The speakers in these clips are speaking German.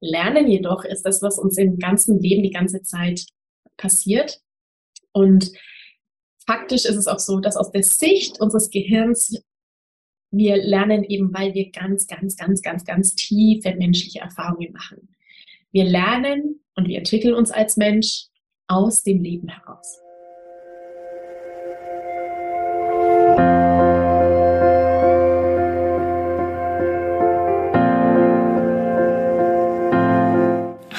Lernen jedoch ist das, was uns im ganzen Leben die ganze Zeit passiert. Und faktisch ist es auch so, dass aus der Sicht unseres Gehirns wir lernen eben, weil wir ganz, ganz, ganz, ganz, ganz tiefe menschliche Erfahrungen machen. Wir lernen und wir entwickeln uns als Mensch aus dem Leben heraus.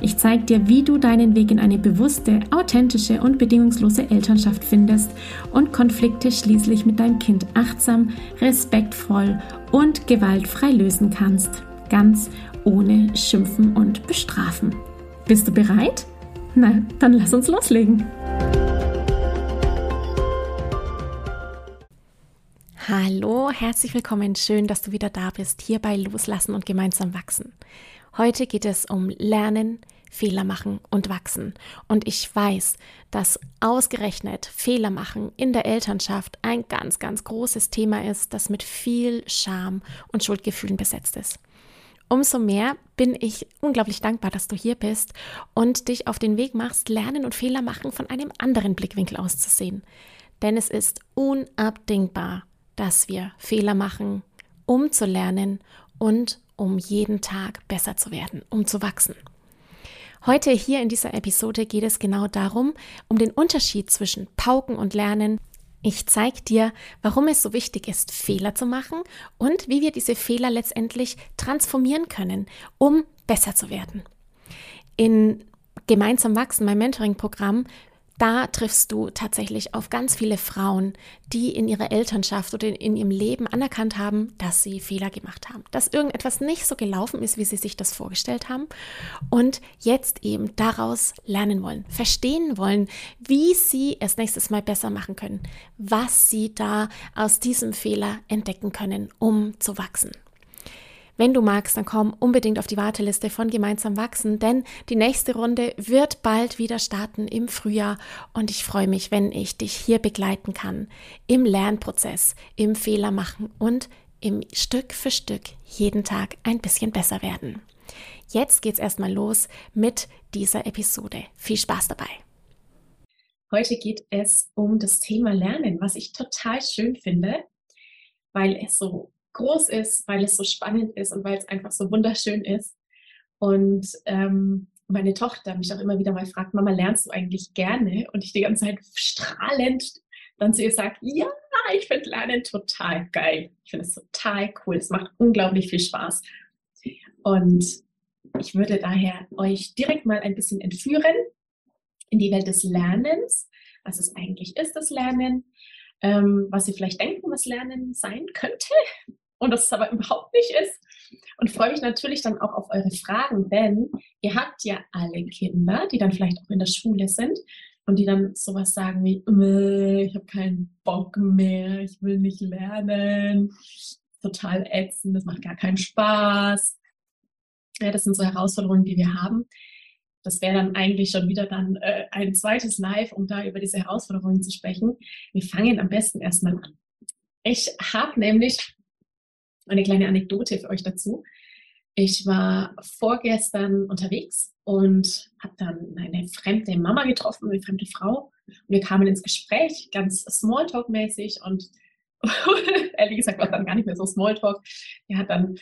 Ich zeige dir, wie du deinen Weg in eine bewusste, authentische und bedingungslose Elternschaft findest und Konflikte schließlich mit deinem Kind achtsam, respektvoll und gewaltfrei lösen kannst. Ganz ohne Schimpfen und Bestrafen. Bist du bereit? Na, dann lass uns loslegen. Hallo, herzlich willkommen. Schön, dass du wieder da bist, hier bei Loslassen und gemeinsam wachsen. Heute geht es um Lernen, Fehler machen und wachsen. Und ich weiß, dass ausgerechnet Fehler machen in der Elternschaft ein ganz, ganz großes Thema ist, das mit viel Scham und Schuldgefühlen besetzt ist. Umso mehr bin ich unglaublich dankbar, dass du hier bist und dich auf den Weg machst, Lernen und Fehler machen von einem anderen Blickwinkel auszusehen. Denn es ist unabdingbar, dass wir Fehler machen, um zu lernen und um jeden Tag besser zu werden, um zu wachsen. Heute hier in dieser Episode geht es genau darum, um den Unterschied zwischen Pauken und Lernen. Ich zeige dir, warum es so wichtig ist, Fehler zu machen und wie wir diese Fehler letztendlich transformieren können, um besser zu werden. In Gemeinsam wachsen, mein Mentoring-Programm, da triffst du tatsächlich auf ganz viele Frauen, die in ihrer Elternschaft oder in ihrem Leben anerkannt haben, dass sie Fehler gemacht haben, dass irgendetwas nicht so gelaufen ist, wie sie sich das vorgestellt haben. Und jetzt eben daraus lernen wollen, verstehen wollen, wie sie es nächstes Mal besser machen können, was sie da aus diesem Fehler entdecken können, um zu wachsen. Wenn du magst, dann komm unbedingt auf die Warteliste von Gemeinsam wachsen, denn die nächste Runde wird bald wieder starten im Frühjahr und ich freue mich, wenn ich dich hier begleiten kann im Lernprozess, im Fehler machen und im Stück für Stück jeden Tag ein bisschen besser werden. Jetzt geht's erstmal los mit dieser Episode. Viel Spaß dabei. Heute geht es um das Thema Lernen, was ich total schön finde, weil es so groß ist, weil es so spannend ist und weil es einfach so wunderschön ist. Und ähm, meine Tochter mich auch immer wieder mal fragt, Mama, lernst du eigentlich gerne? Und ich die ganze Zeit strahlend dann zu ihr sage, ja, ich finde Lernen total geil. Ich finde es total cool. Es macht unglaublich viel Spaß. Und ich würde daher euch direkt mal ein bisschen entführen in die Welt des Lernens, was es eigentlich ist, das Lernen, ähm, was Sie vielleicht denken, was Lernen sein könnte und das aber überhaupt nicht ist. Und freue mich natürlich dann auch auf eure Fragen, denn ihr habt ja alle Kinder, die dann vielleicht auch in der Schule sind und die dann sowas sagen wie, ich habe keinen Bock mehr, ich will nicht lernen, total ätzend, das macht gar keinen Spaß. Ja, das sind so Herausforderungen, die wir haben. Das wäre dann eigentlich schon wieder dann äh, ein zweites Live, um da über diese Herausforderungen zu sprechen. Wir fangen am besten erstmal an. Ich habe nämlich eine kleine Anekdote für euch dazu. Ich war vorgestern unterwegs und habe dann eine fremde Mama getroffen, eine fremde Frau. Und wir kamen ins Gespräch, ganz Smalltalk-mäßig und ehrlich gesagt war dann gar nicht mehr so Smalltalk. Er hat dann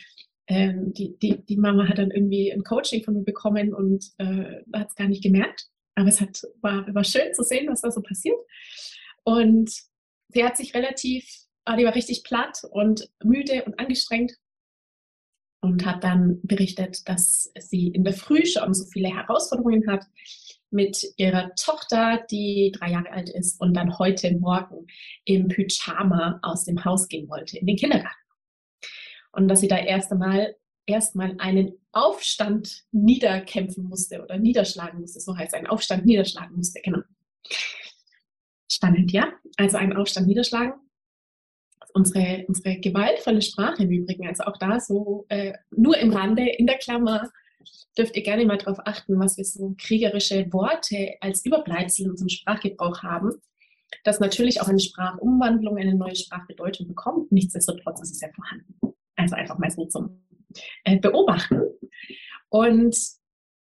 ähm, die, die, die Mama hat dann irgendwie ein Coaching von mir bekommen und äh, hat es gar nicht gemerkt. Aber es hat, war, war schön zu sehen, was da so passiert. Und sie hat sich relativ ah, die war richtig platt und müde und angestrengt und hat dann berichtet, dass sie in der Früh schon so viele Herausforderungen hat mit ihrer Tochter, die drei Jahre alt ist und dann heute Morgen im Pyjama aus dem Haus gehen wollte, in den Kindergarten. Und dass sie da erst einmal erstmal einen Aufstand niederkämpfen musste oder niederschlagen musste, so heißt ein Aufstand niederschlagen musste, genau. Spannend, ja? Also einen Aufstand niederschlagen. Unsere, unsere gewaltvolle Sprache im Übrigen, also auch da so äh, nur im Rande, in der Klammer, dürft ihr gerne mal darauf achten, was wir so kriegerische Worte als Überbleibsel in unserem Sprachgebrauch haben, dass natürlich auch eine Sprachumwandlung eine neue Sprachbedeutung bekommt. Nichtsdestotrotz ist es ja vorhanden. Also einfach mal so zum äh, Beobachten. Und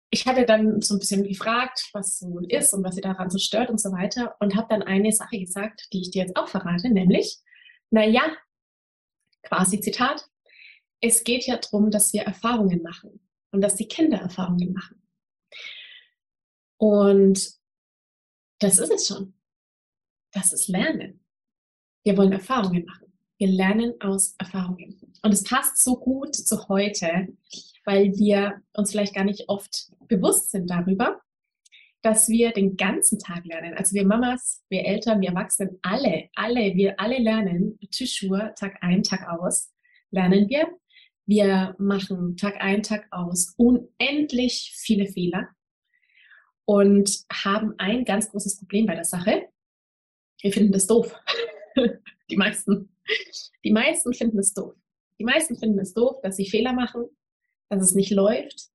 ich hatte dann so ein bisschen gefragt, was so ist und was sie daran so stört und so weiter und habe dann eine Sache gesagt, die ich dir jetzt auch verrate, nämlich, naja, quasi Zitat, es geht ja darum, dass wir Erfahrungen machen und dass die Kinder Erfahrungen machen. Und das ist es schon. Das ist Lernen. Wir wollen Erfahrungen machen. Wir lernen aus Erfahrungen. Und es passt so gut zu heute, weil wir uns vielleicht gar nicht oft bewusst sind darüber, dass wir den ganzen Tag lernen. Also wir Mamas, wir Eltern, wir Erwachsenen, alle, alle, wir alle lernen, Tischur, Tag ein, Tag aus, lernen wir. Wir machen Tag ein, Tag aus unendlich viele Fehler und haben ein ganz großes Problem bei der Sache. Wir finden das doof. Die meisten. Die meisten finden es doof. Die meisten finden es doof, dass sie Fehler machen, dass es nicht läuft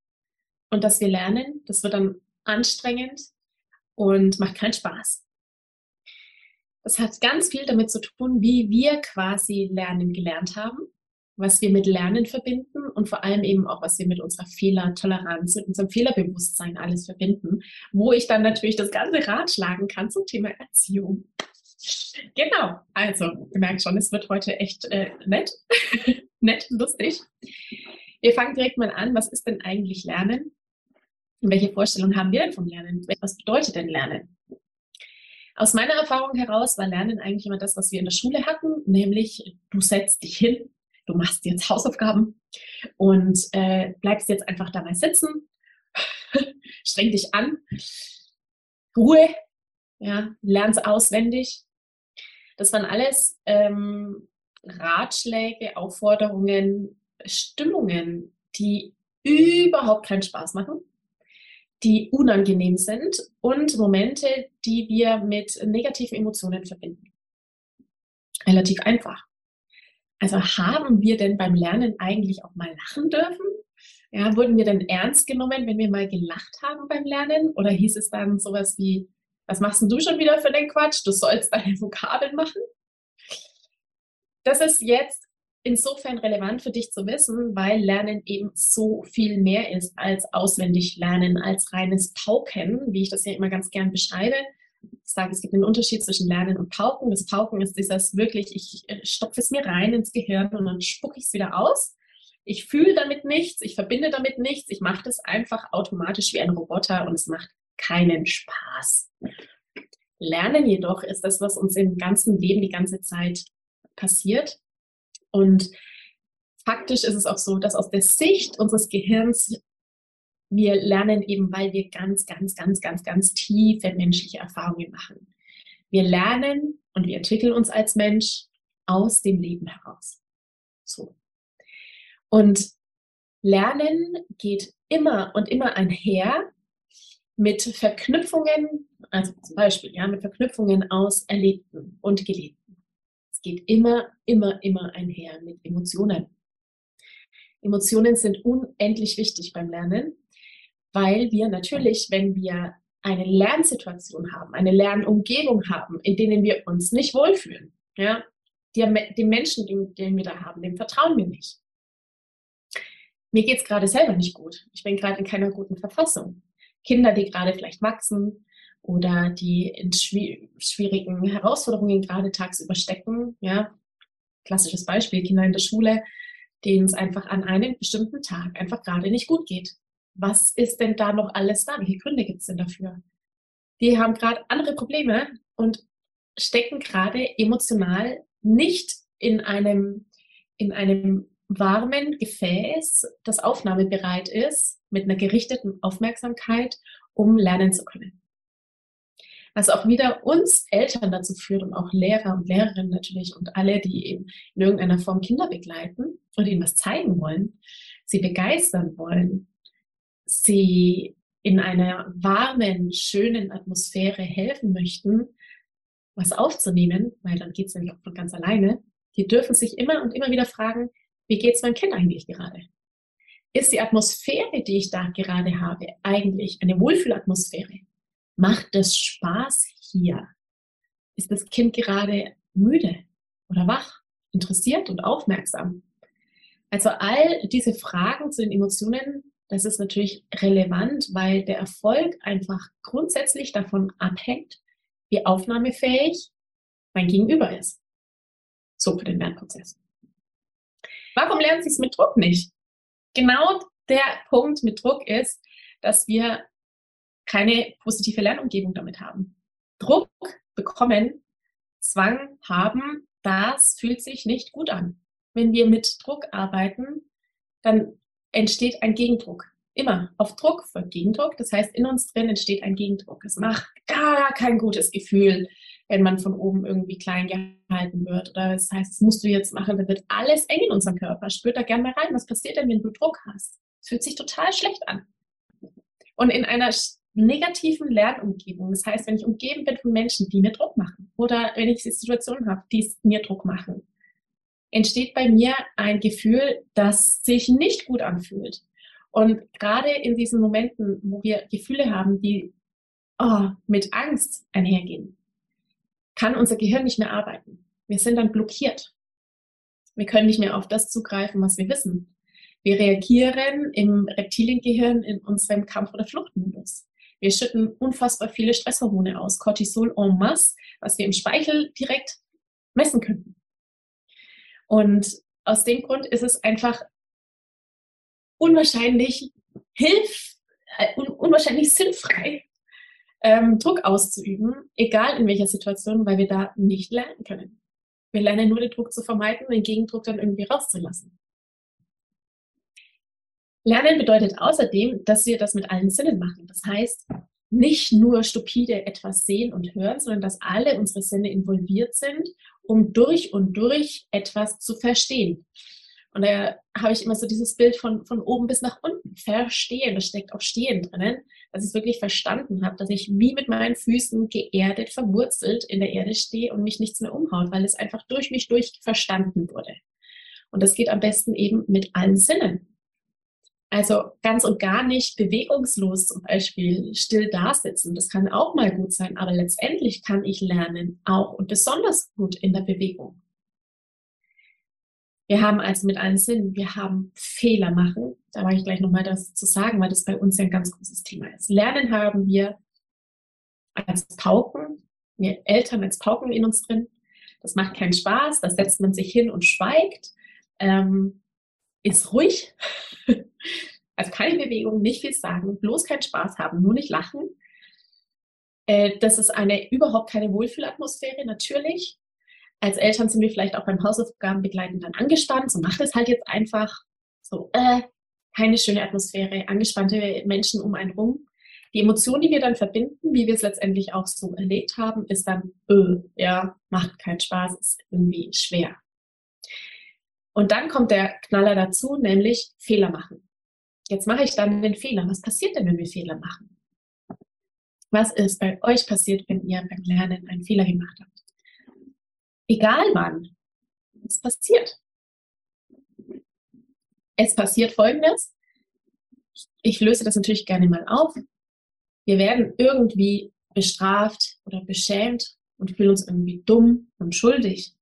und dass wir lernen. Das wird dann anstrengend und macht keinen Spaß. Das hat ganz viel damit zu tun, wie wir quasi Lernen gelernt haben, was wir mit Lernen verbinden und vor allem eben auch, was wir mit unserer Fehlertoleranz, mit unserem Fehlerbewusstsein alles verbinden, wo ich dann natürlich das ganze Rad schlagen kann zum Thema Erziehung. Genau, also, ihr merkt schon, es wird heute echt äh, nett, nett, lustig. Wir fangen direkt mal an. Was ist denn eigentlich Lernen? Und welche Vorstellung haben wir denn vom Lernen? Was bedeutet denn Lernen? Aus meiner Erfahrung heraus war Lernen eigentlich immer das, was wir in der Schule hatten, nämlich du setzt dich hin, du machst jetzt Hausaufgaben und äh, bleibst jetzt einfach dabei sitzen, streng dich an, Ruhe, ja, lernst auswendig. Das waren alles ähm, Ratschläge, Aufforderungen, Stimmungen, die überhaupt keinen Spaß machen die unangenehm sind und Momente, die wir mit negativen Emotionen verbinden. Relativ einfach. Also haben wir denn beim Lernen eigentlich auch mal lachen dürfen? Ja, wurden wir denn ernst genommen, wenn wir mal gelacht haben beim Lernen? Oder hieß es dann sowas wie, was machst denn du schon wieder für den Quatsch? Du sollst deine Vokabeln machen? Das ist jetzt insofern relevant für dich zu wissen, weil Lernen eben so viel mehr ist als auswendig lernen, als reines Pauken, wie ich das ja immer ganz gern beschreibe. Ich sage, es gibt einen Unterschied zwischen Lernen und Pauken. Das Pauken ist dieses wirklich, ich stopfe es mir rein ins Gehirn und dann spucke ich es wieder aus. Ich fühle damit nichts, ich verbinde damit nichts, ich mache das einfach automatisch wie ein Roboter und es macht keinen Spaß. Lernen jedoch ist das, was uns im ganzen Leben die ganze Zeit passiert und faktisch ist es auch so, dass aus der Sicht unseres Gehirns wir lernen eben, weil wir ganz, ganz, ganz, ganz, ganz tiefe menschliche Erfahrungen machen. Wir lernen und wir entwickeln uns als Mensch aus dem Leben heraus. So. Und Lernen geht immer und immer einher mit Verknüpfungen, also zum Beispiel, ja, mit Verknüpfungen aus Erlebten und Gelebten geht immer, immer, immer einher mit Emotionen. Emotionen sind unendlich wichtig beim Lernen, weil wir natürlich, wenn wir eine Lernsituation haben, eine Lernumgebung haben, in denen wir uns nicht wohlfühlen, ja, dem, Menschen, den, den wir da haben, dem vertrauen wir nicht. Mir geht es gerade selber nicht gut. Ich bin gerade in keiner guten Verfassung. Kinder, die gerade vielleicht wachsen, oder die in schwierigen Herausforderungen gerade tagsüber stecken. Ja, klassisches Beispiel, Kinder in der Schule, denen es einfach an einem bestimmten Tag einfach gerade nicht gut geht. Was ist denn da noch alles da? Welche Gründe gibt es denn dafür? Die haben gerade andere Probleme und stecken gerade emotional nicht in einem, in einem warmen Gefäß, das aufnahmebereit ist, mit einer gerichteten Aufmerksamkeit, um lernen zu können was auch wieder uns Eltern dazu führt und auch Lehrer und Lehrerinnen natürlich und alle, die eben in irgendeiner Form Kinder begleiten und ihnen was zeigen wollen, sie begeistern wollen, sie in einer warmen, schönen Atmosphäre helfen möchten, was aufzunehmen, weil dann geht es nämlich auch von ganz alleine, Die dürfen sich immer und immer wieder fragen, wie geht es meinem Kind eigentlich gerade? Ist die Atmosphäre, die ich da gerade habe, eigentlich eine Wohlfühlatmosphäre? Macht es Spaß hier? Ist das Kind gerade müde oder wach, interessiert und aufmerksam? Also all diese Fragen zu den Emotionen, das ist natürlich relevant, weil der Erfolg einfach grundsätzlich davon abhängt, wie aufnahmefähig mein Gegenüber ist. So für den Lernprozess. Warum lernen Sie es mit Druck nicht? Genau der Punkt mit Druck ist, dass wir keine positive Lernumgebung damit haben. Druck bekommen, Zwang haben, das fühlt sich nicht gut an. Wenn wir mit Druck arbeiten, dann entsteht ein Gegendruck. Immer auf Druck folgt Gegendruck. Das heißt, in uns drin entsteht ein Gegendruck. Es macht gar kein gutes Gefühl, wenn man von oben irgendwie klein gehalten wird. Oder das heißt, das musst du jetzt machen, dann wird alles eng in unserem Körper. Spürt da gerne mal rein. Was passiert denn, wenn du Druck hast? Es fühlt sich total schlecht an. Und in einer negativen Lernumgebung, das heißt, wenn ich umgeben bin von Menschen, die mir Druck machen, oder wenn ich Situationen habe, die mir Druck machen, entsteht bei mir ein Gefühl, das sich nicht gut anfühlt. Und gerade in diesen Momenten, wo wir Gefühle haben, die oh, mit Angst einhergehen, kann unser Gehirn nicht mehr arbeiten. Wir sind dann blockiert. Wir können nicht mehr auf das zugreifen, was wir wissen. Wir reagieren im Reptiliengehirn in unserem Kampf- oder Fluchtmodus. Wir schütten unfassbar viele Stresshormone aus, Cortisol en masse, was wir im Speichel direkt messen könnten. Und aus dem Grund ist es einfach unwahrscheinlich hilf, äh, un unwahrscheinlich sinnfrei, ähm, Druck auszuüben, egal in welcher Situation, weil wir da nicht lernen können. Wir lernen nur den Druck zu vermeiden und den Gegendruck dann irgendwie rauszulassen. Lernen bedeutet außerdem, dass wir das mit allen Sinnen machen. Das heißt, nicht nur stupide etwas sehen und hören, sondern dass alle unsere Sinne involviert sind, um durch und durch etwas zu verstehen. Und da habe ich immer so dieses Bild von, von oben bis nach unten. Verstehen, das steckt auch Stehen drinnen, dass ich es wirklich verstanden habe, dass ich wie mit meinen Füßen geerdet, verwurzelt in der Erde stehe und mich nichts mehr umhaut, weil es einfach durch mich durch verstanden wurde. Und das geht am besten eben mit allen Sinnen. Also ganz und gar nicht bewegungslos zum Beispiel still dasitzen. Das kann auch mal gut sein, aber letztendlich kann ich lernen, auch und besonders gut in der Bewegung. Wir haben also mit allen Sinnen, wir haben Fehler machen. Da war ich gleich nochmal das zu sagen, weil das bei uns ja ein ganz großes Thema ist. Lernen haben wir als Pauken, wir Eltern als Pauken in uns drin. Das macht keinen Spaß, da setzt man sich hin und schweigt, ähm, ist ruhig, also keine Bewegung, nicht viel sagen, bloß keinen Spaß haben, nur nicht lachen. Äh, das ist eine überhaupt keine Wohlfühlatmosphäre, natürlich als Eltern sind wir vielleicht auch beim Hausaufgaben begleiten dann angespannt. So macht es halt jetzt einfach. So, äh, keine schöne Atmosphäre, angespannte Menschen um einen rum. Die Emotion, die wir dann verbinden, wie wir es letztendlich auch so erlebt haben, ist dann, äh, ja, macht keinen Spaß, ist irgendwie schwer. Und dann kommt der Knaller dazu, nämlich Fehler machen. Jetzt mache ich dann den Fehler. Was passiert denn, wenn wir Fehler machen? Was ist bei euch passiert, wenn ihr beim Lernen einen Fehler gemacht habt? egal wann. Es passiert. Es passiert Folgendes. Ich löse das natürlich gerne mal auf. Wir werden irgendwie bestraft oder beschämt und fühlen uns irgendwie dumm und schuldig.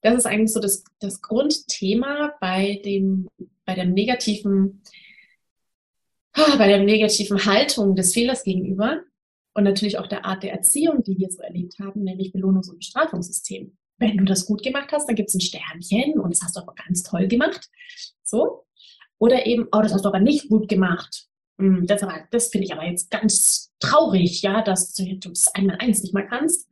Das ist eigentlich so das, das Grundthema bei dem, bei dem negativen, ah, bei der negativen Haltung des Fehlers gegenüber und natürlich auch der Art der Erziehung, die wir so erlebt haben, nämlich Belohnungs- und Bestrafungssystem wenn du das gut gemacht hast, dann gibt es ein Sternchen und das hast du aber ganz toll gemacht. So. Oder eben, oh, das hast du aber nicht gut gemacht. Hm, das, das finde ich aber jetzt ganz traurig, ja, dass du das einmal eins nicht mal kannst.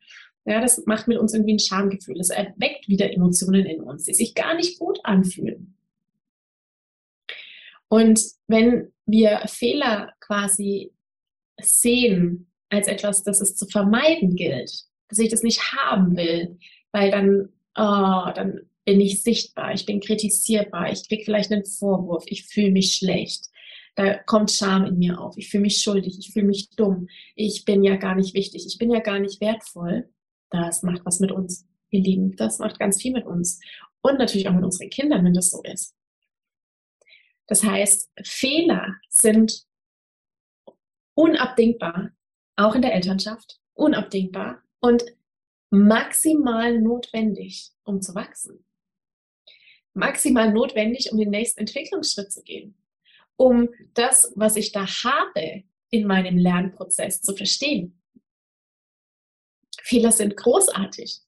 Ja, das macht mit uns irgendwie ein Schamgefühl. Das erweckt wieder Emotionen in uns, die sich gar nicht gut anfühlen. Und wenn wir Fehler quasi sehen als etwas, das es zu vermeiden gilt, dass ich das nicht haben will, weil dann, oh, dann bin ich sichtbar, ich bin kritisierbar, ich kriege vielleicht einen Vorwurf, ich fühle mich schlecht. Da kommt Scham in mir auf. Ich fühle mich schuldig, ich fühle mich dumm. Ich bin ja gar nicht wichtig, ich bin ja gar nicht wertvoll. Das macht was mit uns. ihr Lieben. Das macht ganz viel mit uns. Und natürlich auch mit unseren Kindern, wenn das so ist. Das heißt, Fehler sind unabdingbar, auch in der Elternschaft, unabdingbar und maximal notwendig, um zu wachsen. Maximal notwendig, um den nächsten Entwicklungsschritt zu gehen. Um das, was ich da habe, in meinem Lernprozess zu verstehen. Fehler sind großartig.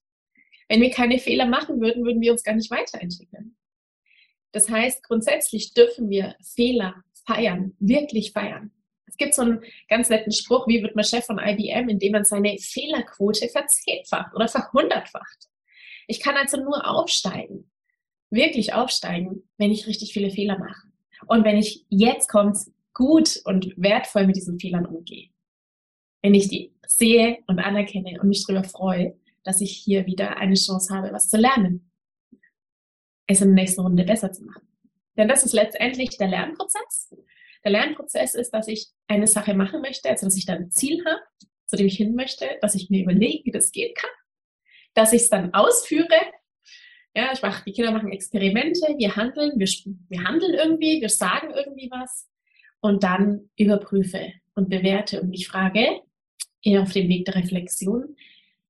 Wenn wir keine Fehler machen würden, würden wir uns gar nicht weiterentwickeln. Das heißt, grundsätzlich dürfen wir Fehler feiern, wirklich feiern. Es gibt so einen ganz netten Spruch, wie wird man Chef von IBM, indem man seine Fehlerquote verzehnfacht oder verhundertfacht. Ich kann also nur aufsteigen, wirklich aufsteigen, wenn ich richtig viele Fehler mache. Und wenn ich jetzt kommt gut und wertvoll mit diesen Fehlern umgehe. Wenn ich die sehe und anerkenne und mich darüber freue, dass ich hier wieder eine Chance habe, was zu lernen es in der nächsten Runde besser zu machen. Denn das ist letztendlich der Lernprozess. Der Lernprozess ist, dass ich eine Sache machen möchte, also dass ich dann ein Ziel habe, zu dem ich hin möchte, dass ich mir überlege, wie das gehen kann, dass ich es dann ausführe. Ja, ich mache, die Kinder machen Experimente, wir handeln, wir, wir handeln irgendwie, wir sagen irgendwie was und dann überprüfe und bewerte und mich frage, auf dem Weg der Reflexion,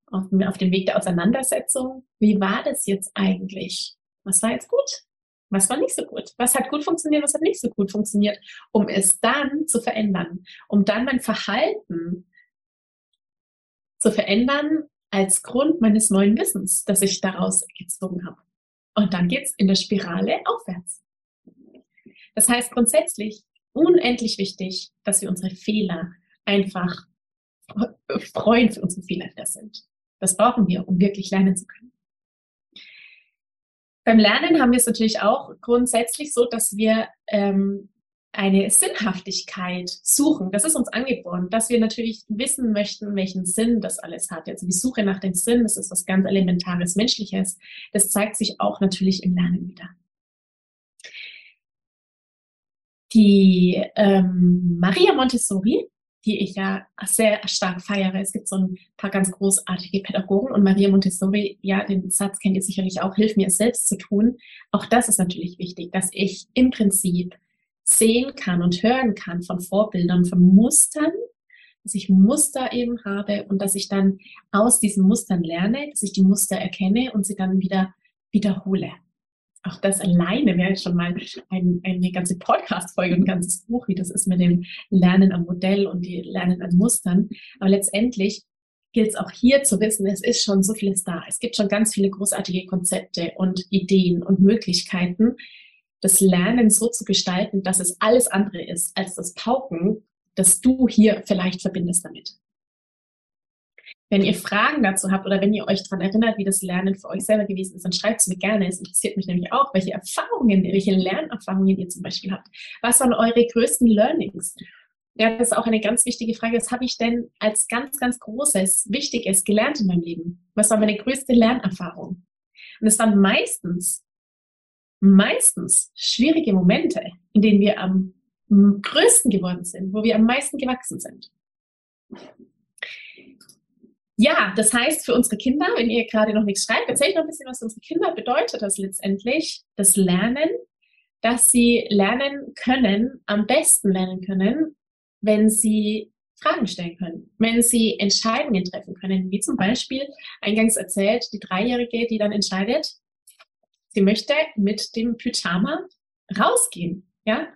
auf, auf dem Weg der Auseinandersetzung, wie war das jetzt eigentlich? Was war jetzt gut? Was war nicht so gut? Was hat gut funktioniert? Was hat nicht so gut funktioniert? Um es dann zu verändern, um dann mein Verhalten zu verändern als Grund meines neuen Wissens, das ich daraus gezogen habe. Und dann geht es in der Spirale aufwärts. Das heißt grundsätzlich unendlich wichtig, dass wir unsere Fehler einfach freuen für unsere Fehler, die das sind. Das brauchen wir, um wirklich lernen zu können. Beim Lernen haben wir es natürlich auch grundsätzlich so, dass wir ähm, eine Sinnhaftigkeit suchen. Das ist uns angeboren, dass wir natürlich wissen möchten, welchen Sinn das alles hat. Also die Suche nach dem Sinn, das ist was ganz Elementares, Menschliches. Das zeigt sich auch natürlich im Lernen wieder. Die ähm, Maria Montessori die ich ja sehr stark feiere. Es gibt so ein paar ganz großartige Pädagogen und Maria Montessori, ja, den Satz kennt ihr sicherlich auch, hilf mir es selbst zu tun. Auch das ist natürlich wichtig, dass ich im Prinzip sehen kann und hören kann von Vorbildern, von Mustern, dass ich Muster eben habe und dass ich dann aus diesen Mustern lerne, dass ich die Muster erkenne und sie dann wieder wiederhole auch das alleine wäre schon mal ein, eine ganze Podcast-Folge und ein ganzes Buch, wie das ist mit dem Lernen am Modell und die Lernen an Mustern. Aber letztendlich gilt es auch hier zu wissen, es ist schon so vieles da. Es gibt schon ganz viele großartige Konzepte und Ideen und Möglichkeiten, das Lernen so zu gestalten, dass es alles andere ist als das Pauken, das du hier vielleicht verbindest damit. Wenn ihr Fragen dazu habt oder wenn ihr euch daran erinnert, wie das Lernen für euch selber gewesen ist, dann schreibt es mir gerne. Es interessiert mich nämlich auch, welche Erfahrungen, welche Lernerfahrungen ihr zum Beispiel habt. Was waren eure größten Learnings? Ja, das ist auch eine ganz wichtige Frage. Was habe ich denn als ganz, ganz Großes, Wichtiges gelernt in meinem Leben? Was war meine größte Lernerfahrung? Und es waren meistens, meistens schwierige Momente, in denen wir am größten geworden sind, wo wir am meisten gewachsen sind. Ja, das heißt für unsere Kinder, wenn ihr gerade noch nichts schreibt, erzähle ich noch ein bisschen, was unsere Kinder bedeutet das letztendlich, das Lernen, dass sie lernen können, am besten lernen können, wenn sie Fragen stellen können, wenn sie Entscheidungen treffen können, wie zum Beispiel eingangs erzählt, die Dreijährige, die dann entscheidet, sie möchte mit dem Pyjama rausgehen, ja.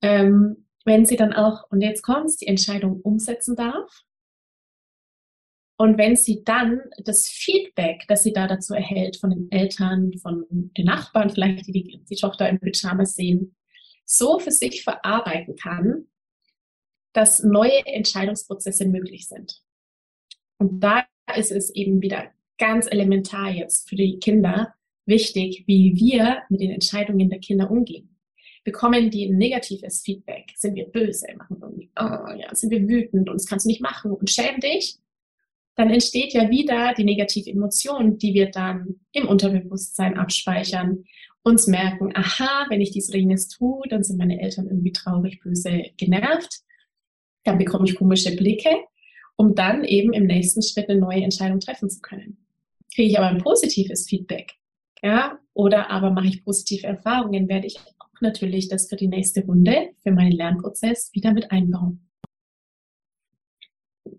Ähm, wenn sie dann auch, und jetzt kommt die Entscheidung umsetzen darf, und wenn sie dann das Feedback, das sie da dazu erhält von den Eltern, von den Nachbarn, vielleicht die die, die Tochter im Pyjamas sehen, so für sich verarbeiten kann, dass neue Entscheidungsprozesse möglich sind. Und da ist es eben wieder ganz elementar jetzt für die Kinder wichtig, wie wir mit den Entscheidungen der Kinder umgehen. Bekommen die ein negatives Feedback? Sind wir böse? Machen wir oh, ja, sind wir wütend und das kannst du nicht machen und schäm dich? Dann entsteht ja wieder die negative Emotion, die wir dann im Unterbewusstsein abspeichern, uns merken, aha, wenn ich dies oder jenes tue, dann sind meine Eltern irgendwie traurig, böse, genervt, dann bekomme ich komische Blicke, um dann eben im nächsten Schritt eine neue Entscheidung treffen zu können. kriege ich aber ein positives Feedback, ja, oder aber mache ich positive Erfahrungen, werde ich auch natürlich das für die nächste Runde, für meinen Lernprozess wieder mit einbauen.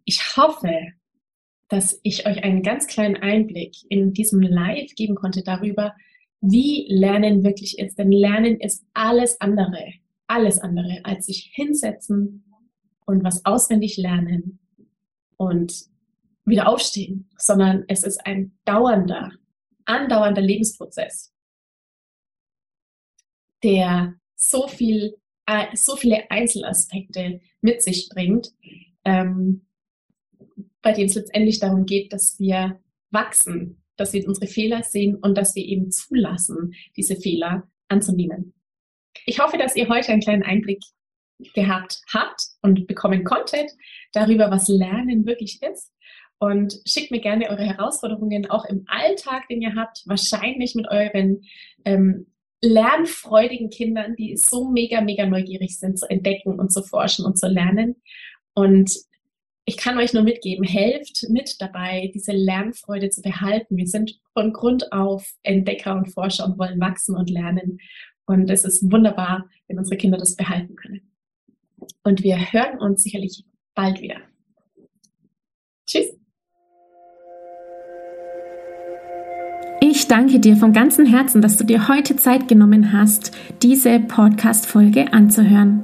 Ich hoffe, dass ich euch einen ganz kleinen Einblick in diesem Live geben konnte darüber, wie Lernen wirklich ist. Denn Lernen ist alles andere, alles andere, als sich hinsetzen und was auswendig lernen und wieder aufstehen, sondern es ist ein dauernder, andauernder Lebensprozess, der so viel, äh, so viele Einzelaspekte mit sich bringt, ähm, bei dem es letztendlich darum geht, dass wir wachsen, dass wir unsere Fehler sehen und dass wir eben zulassen, diese Fehler anzunehmen. Ich hoffe, dass ihr heute einen kleinen Einblick gehabt habt und bekommen konntet darüber, was Lernen wirklich ist. Und schickt mir gerne eure Herausforderungen auch im Alltag, den ihr habt, wahrscheinlich mit euren ähm, lernfreudigen Kindern, die so mega, mega neugierig sind zu entdecken und zu forschen und zu lernen. Und ich kann euch nur mitgeben, helft mit dabei, diese Lernfreude zu behalten. Wir sind von Grund auf Entdecker und Forscher und wollen wachsen und lernen. Und es ist wunderbar, wenn unsere Kinder das behalten können. Und wir hören uns sicherlich bald wieder. Tschüss. Ich danke dir von ganzem Herzen, dass du dir heute Zeit genommen hast, diese Podcast-Folge anzuhören.